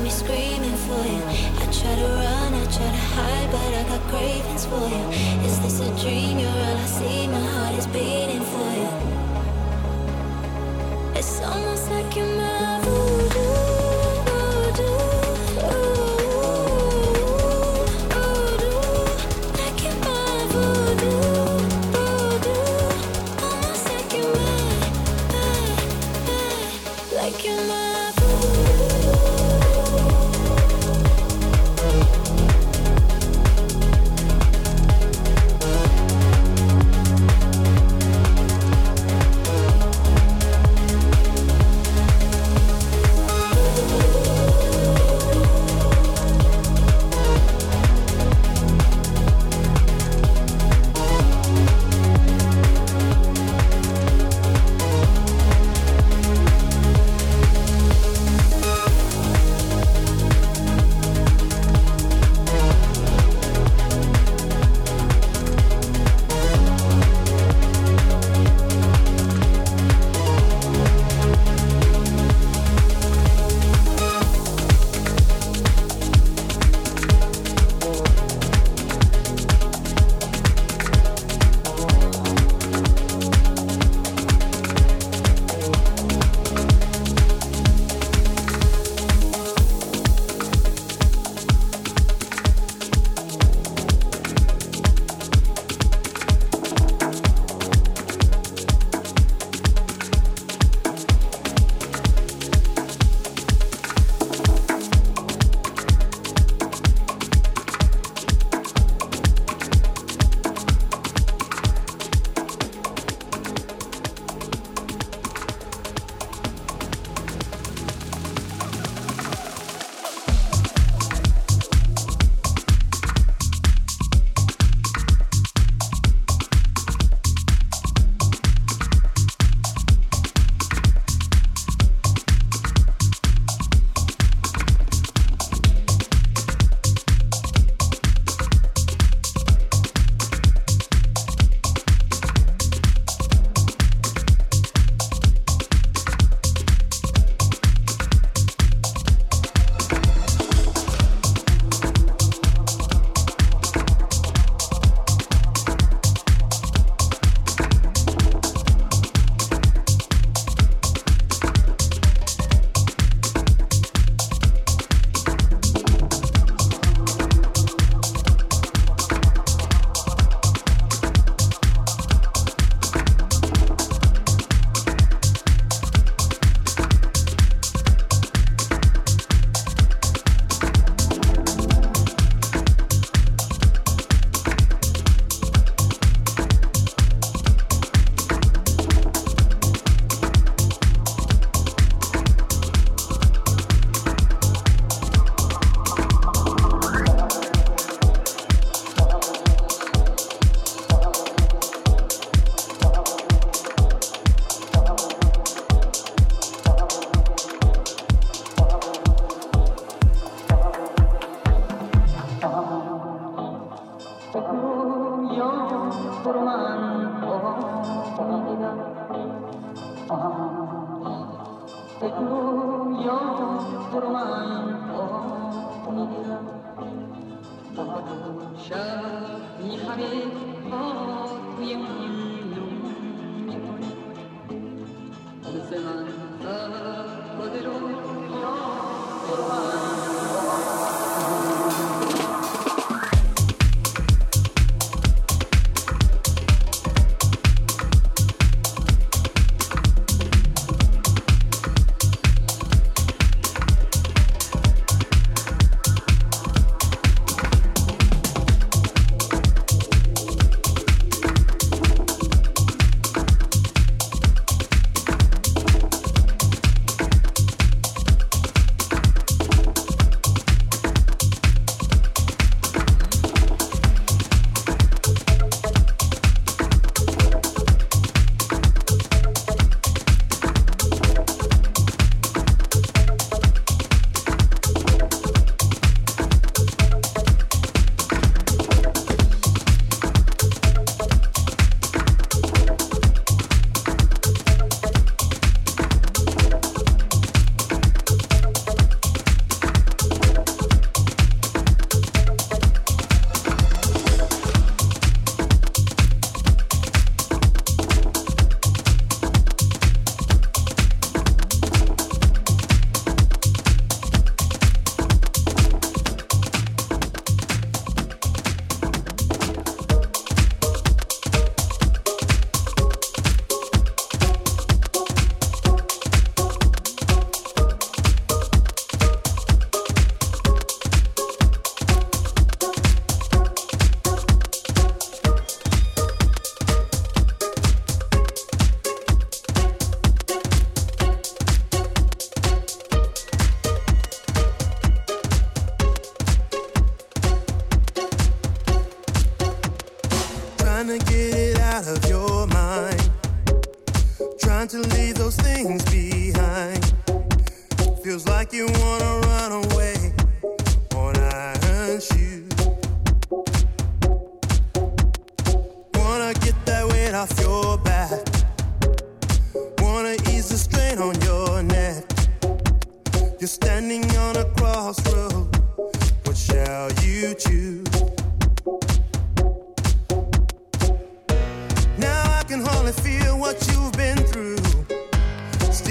got me screaming for you. I try to run, I try to hide, but I got cravings for you. Is this a dream? You're all I see. My heart is beating for you. It's almost like you. Se manda, poderoso, poderoso. Trying to leave those things behind. Feels like you wanna run away when I hurt you. Wanna get that weight off your back. Wanna ease the strain on your neck. You're standing on a crossroad. What shall you choose?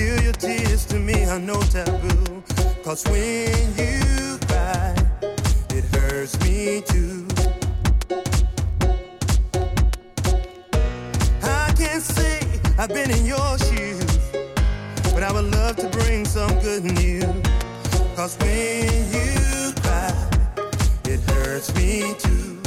Still, your tears to me are no taboo. Cause when you cry, it hurts me too. I can't say I've been in your shoes, but I would love to bring some good news. Cause when you cry, it hurts me too.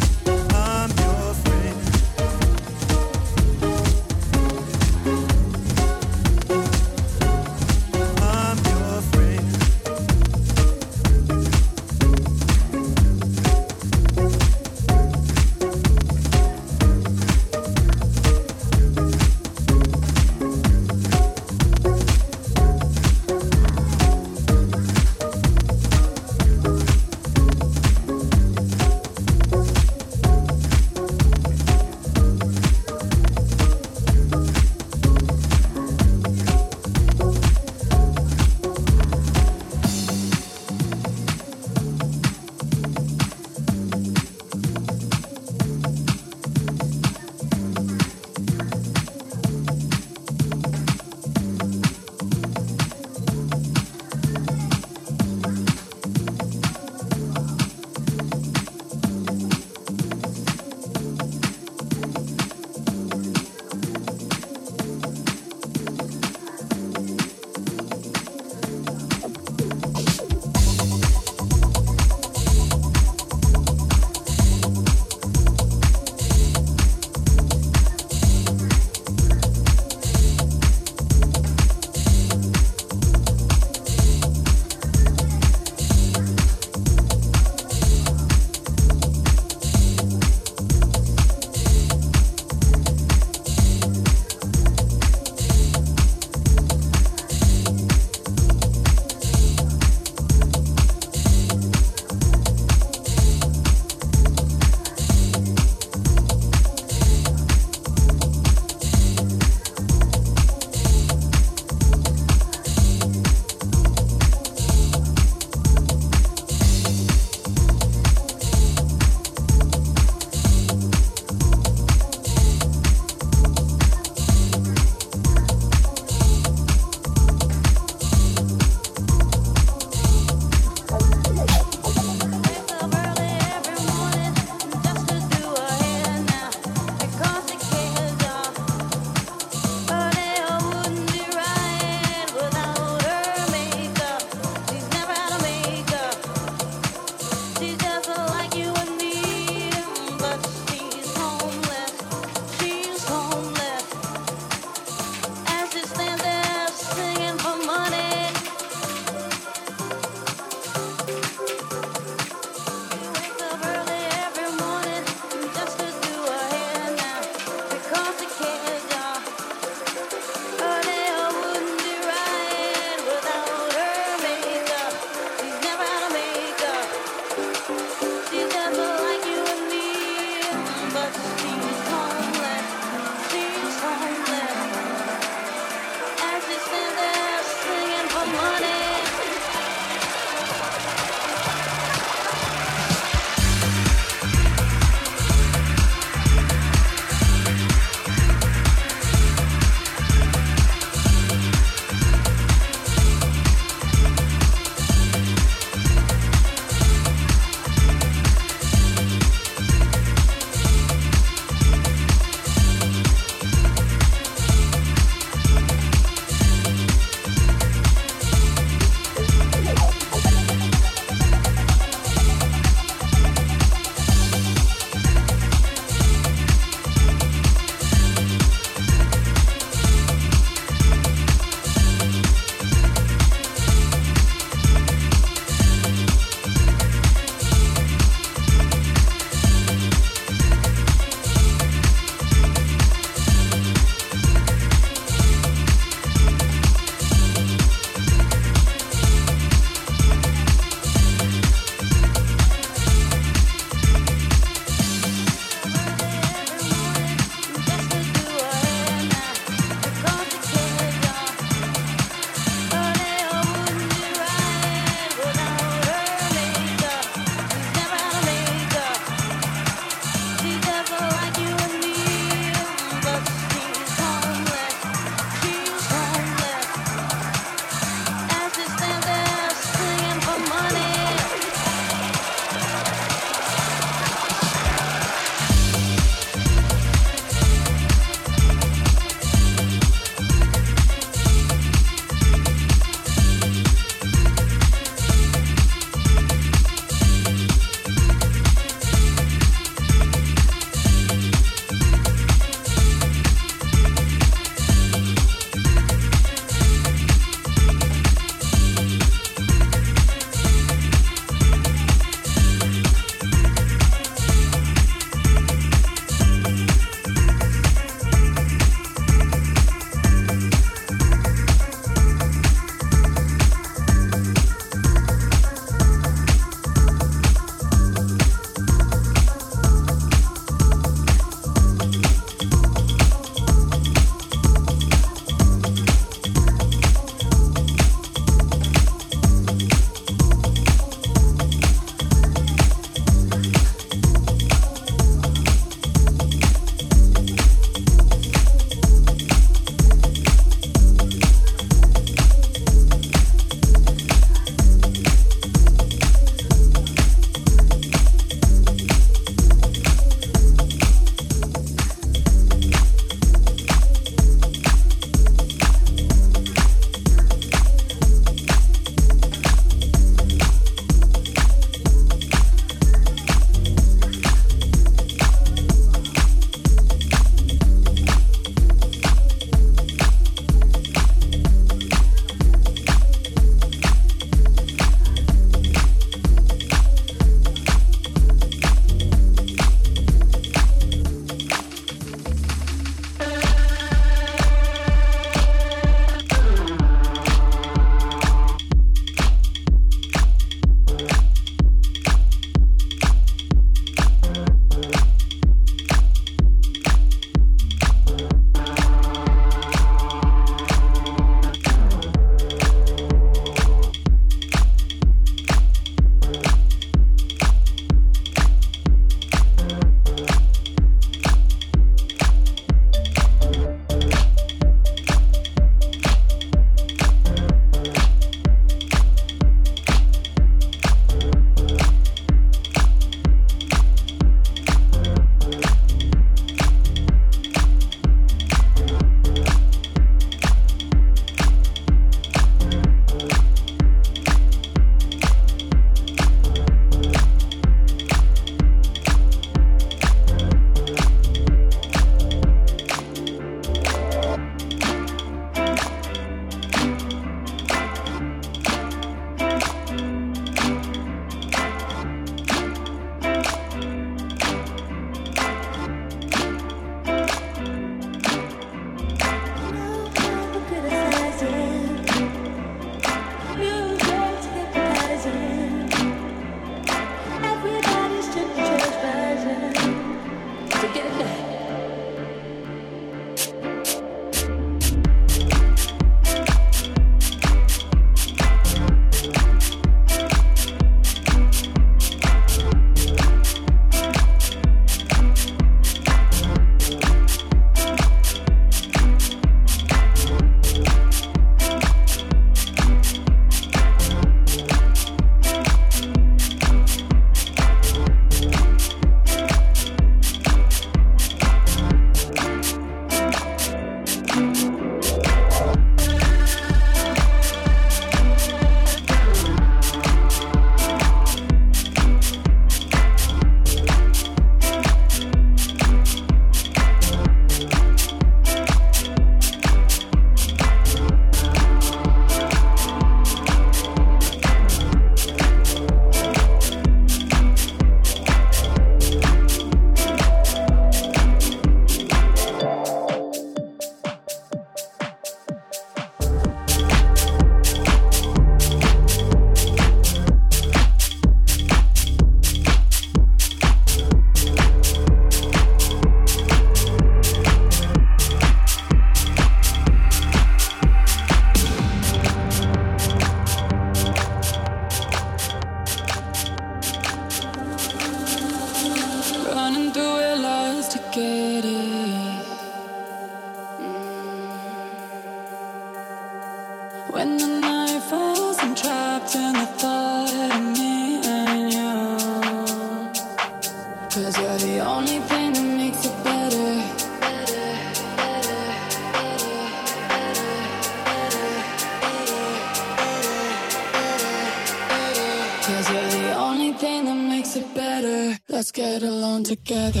better. Let's get along together.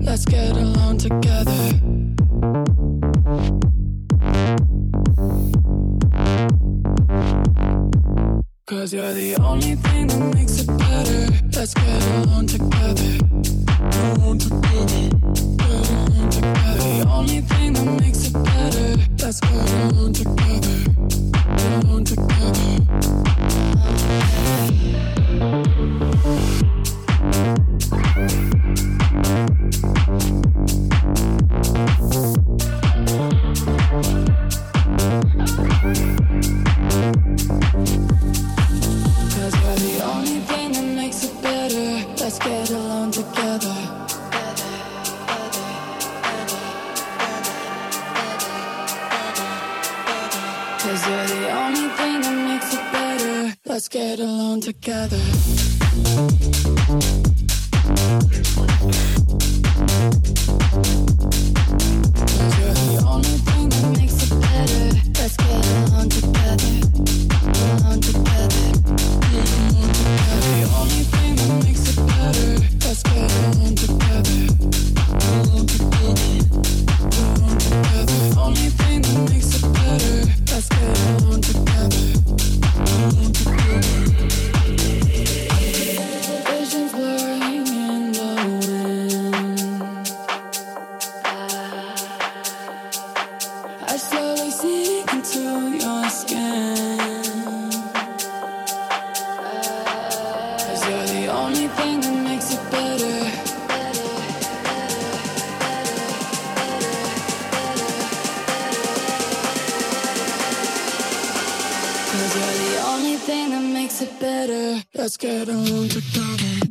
Let's get along together. Cause you're the only thing that makes it better. Let's get along together. Get along together. Get along. The only thing that makes it better. Let's get along together. I want to thing that makes it better. Let's get on together.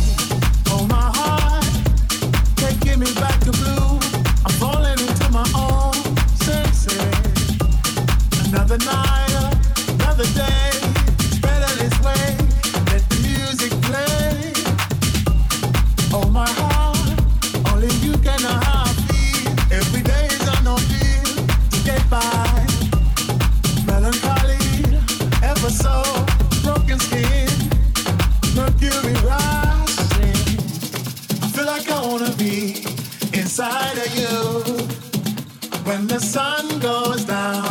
Inside of you. When the sun goes down.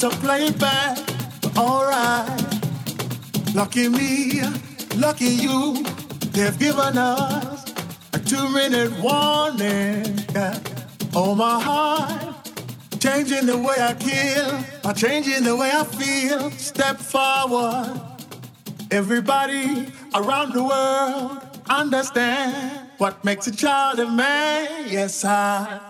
To play it back. Alright. Lucky me, lucky you. They've given us a two minute warning. Oh, my heart. Changing the way I kill, by changing the way I feel. Step forward. Everybody around the world understand what makes a child a man. Yes, I,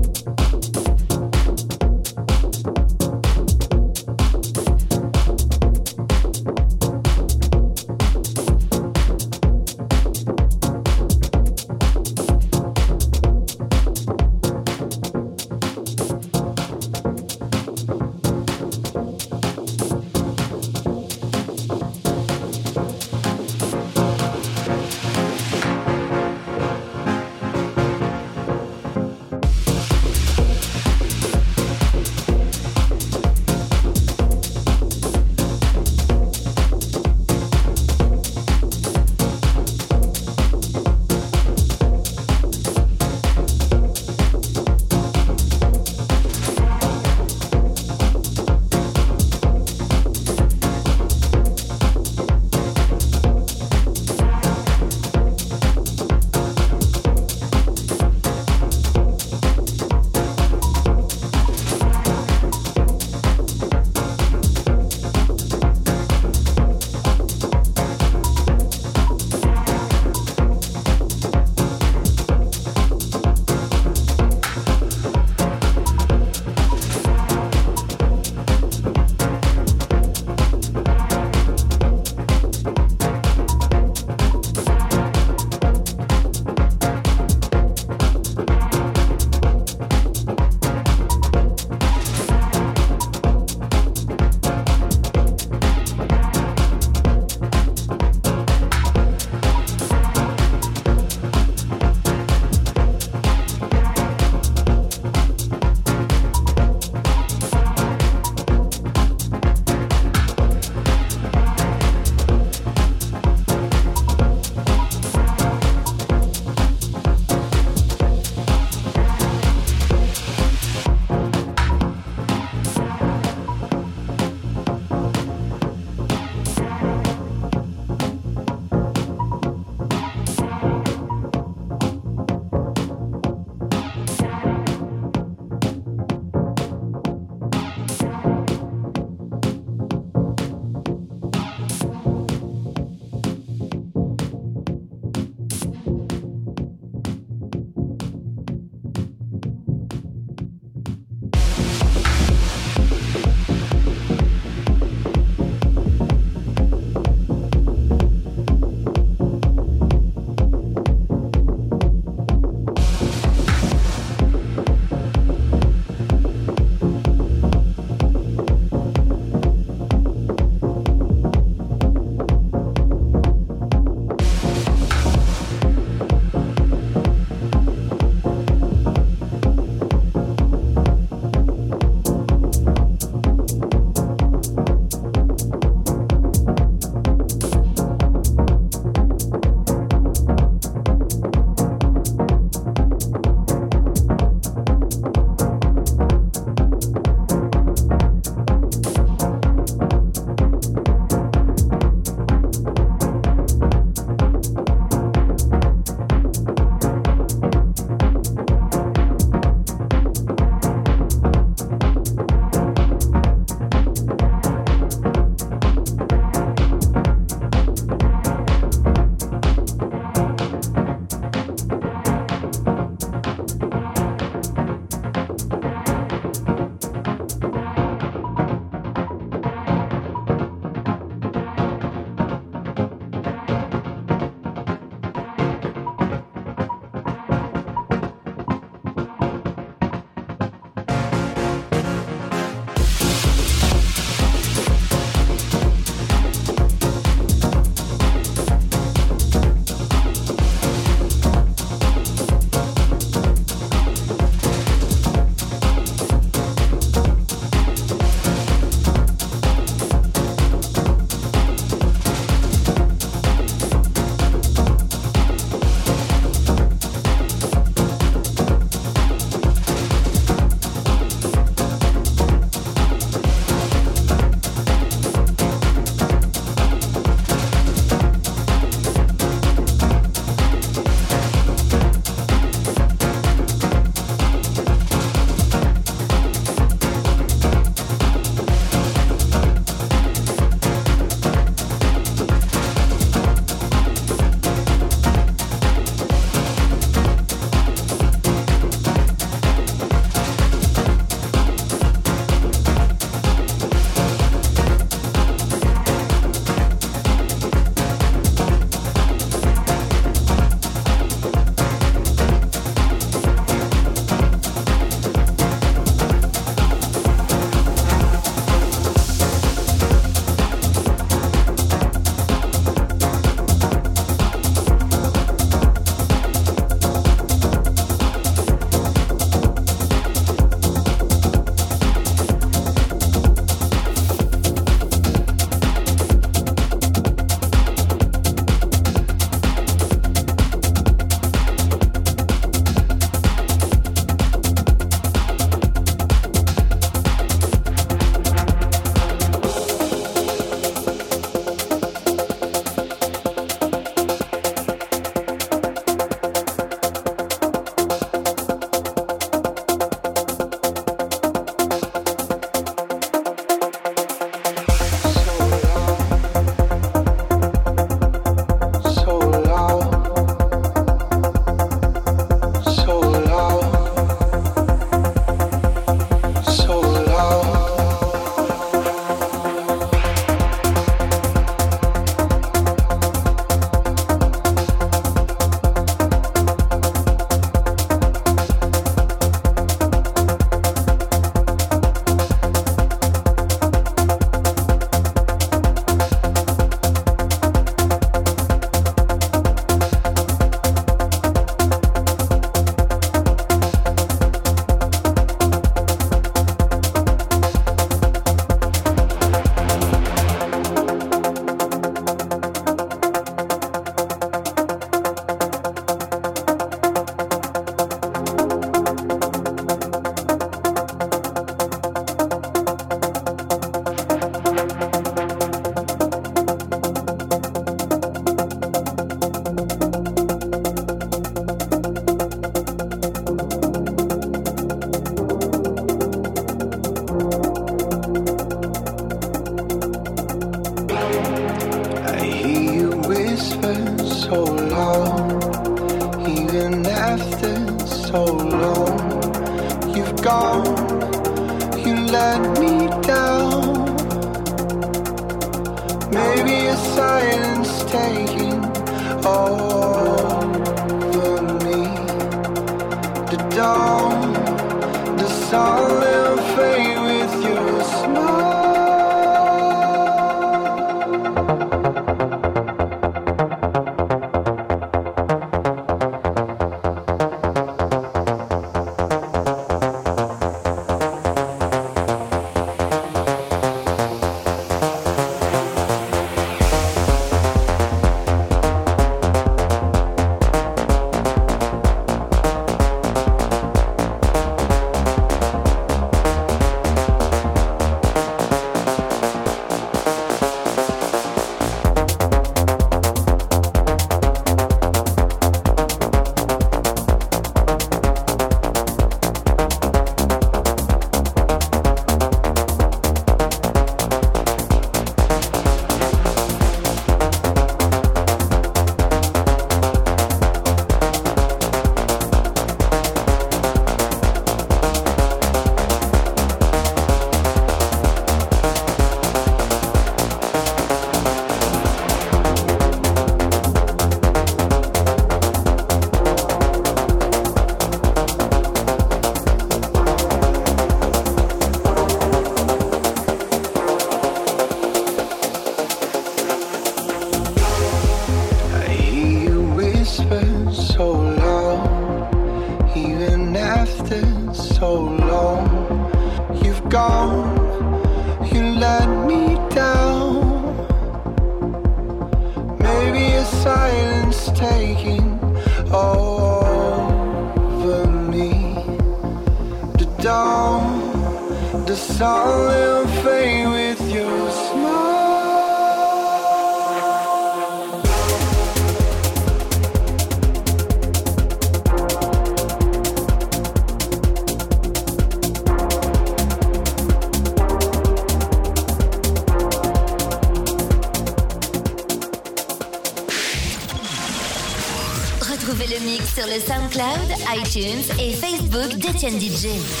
Etienne DJ.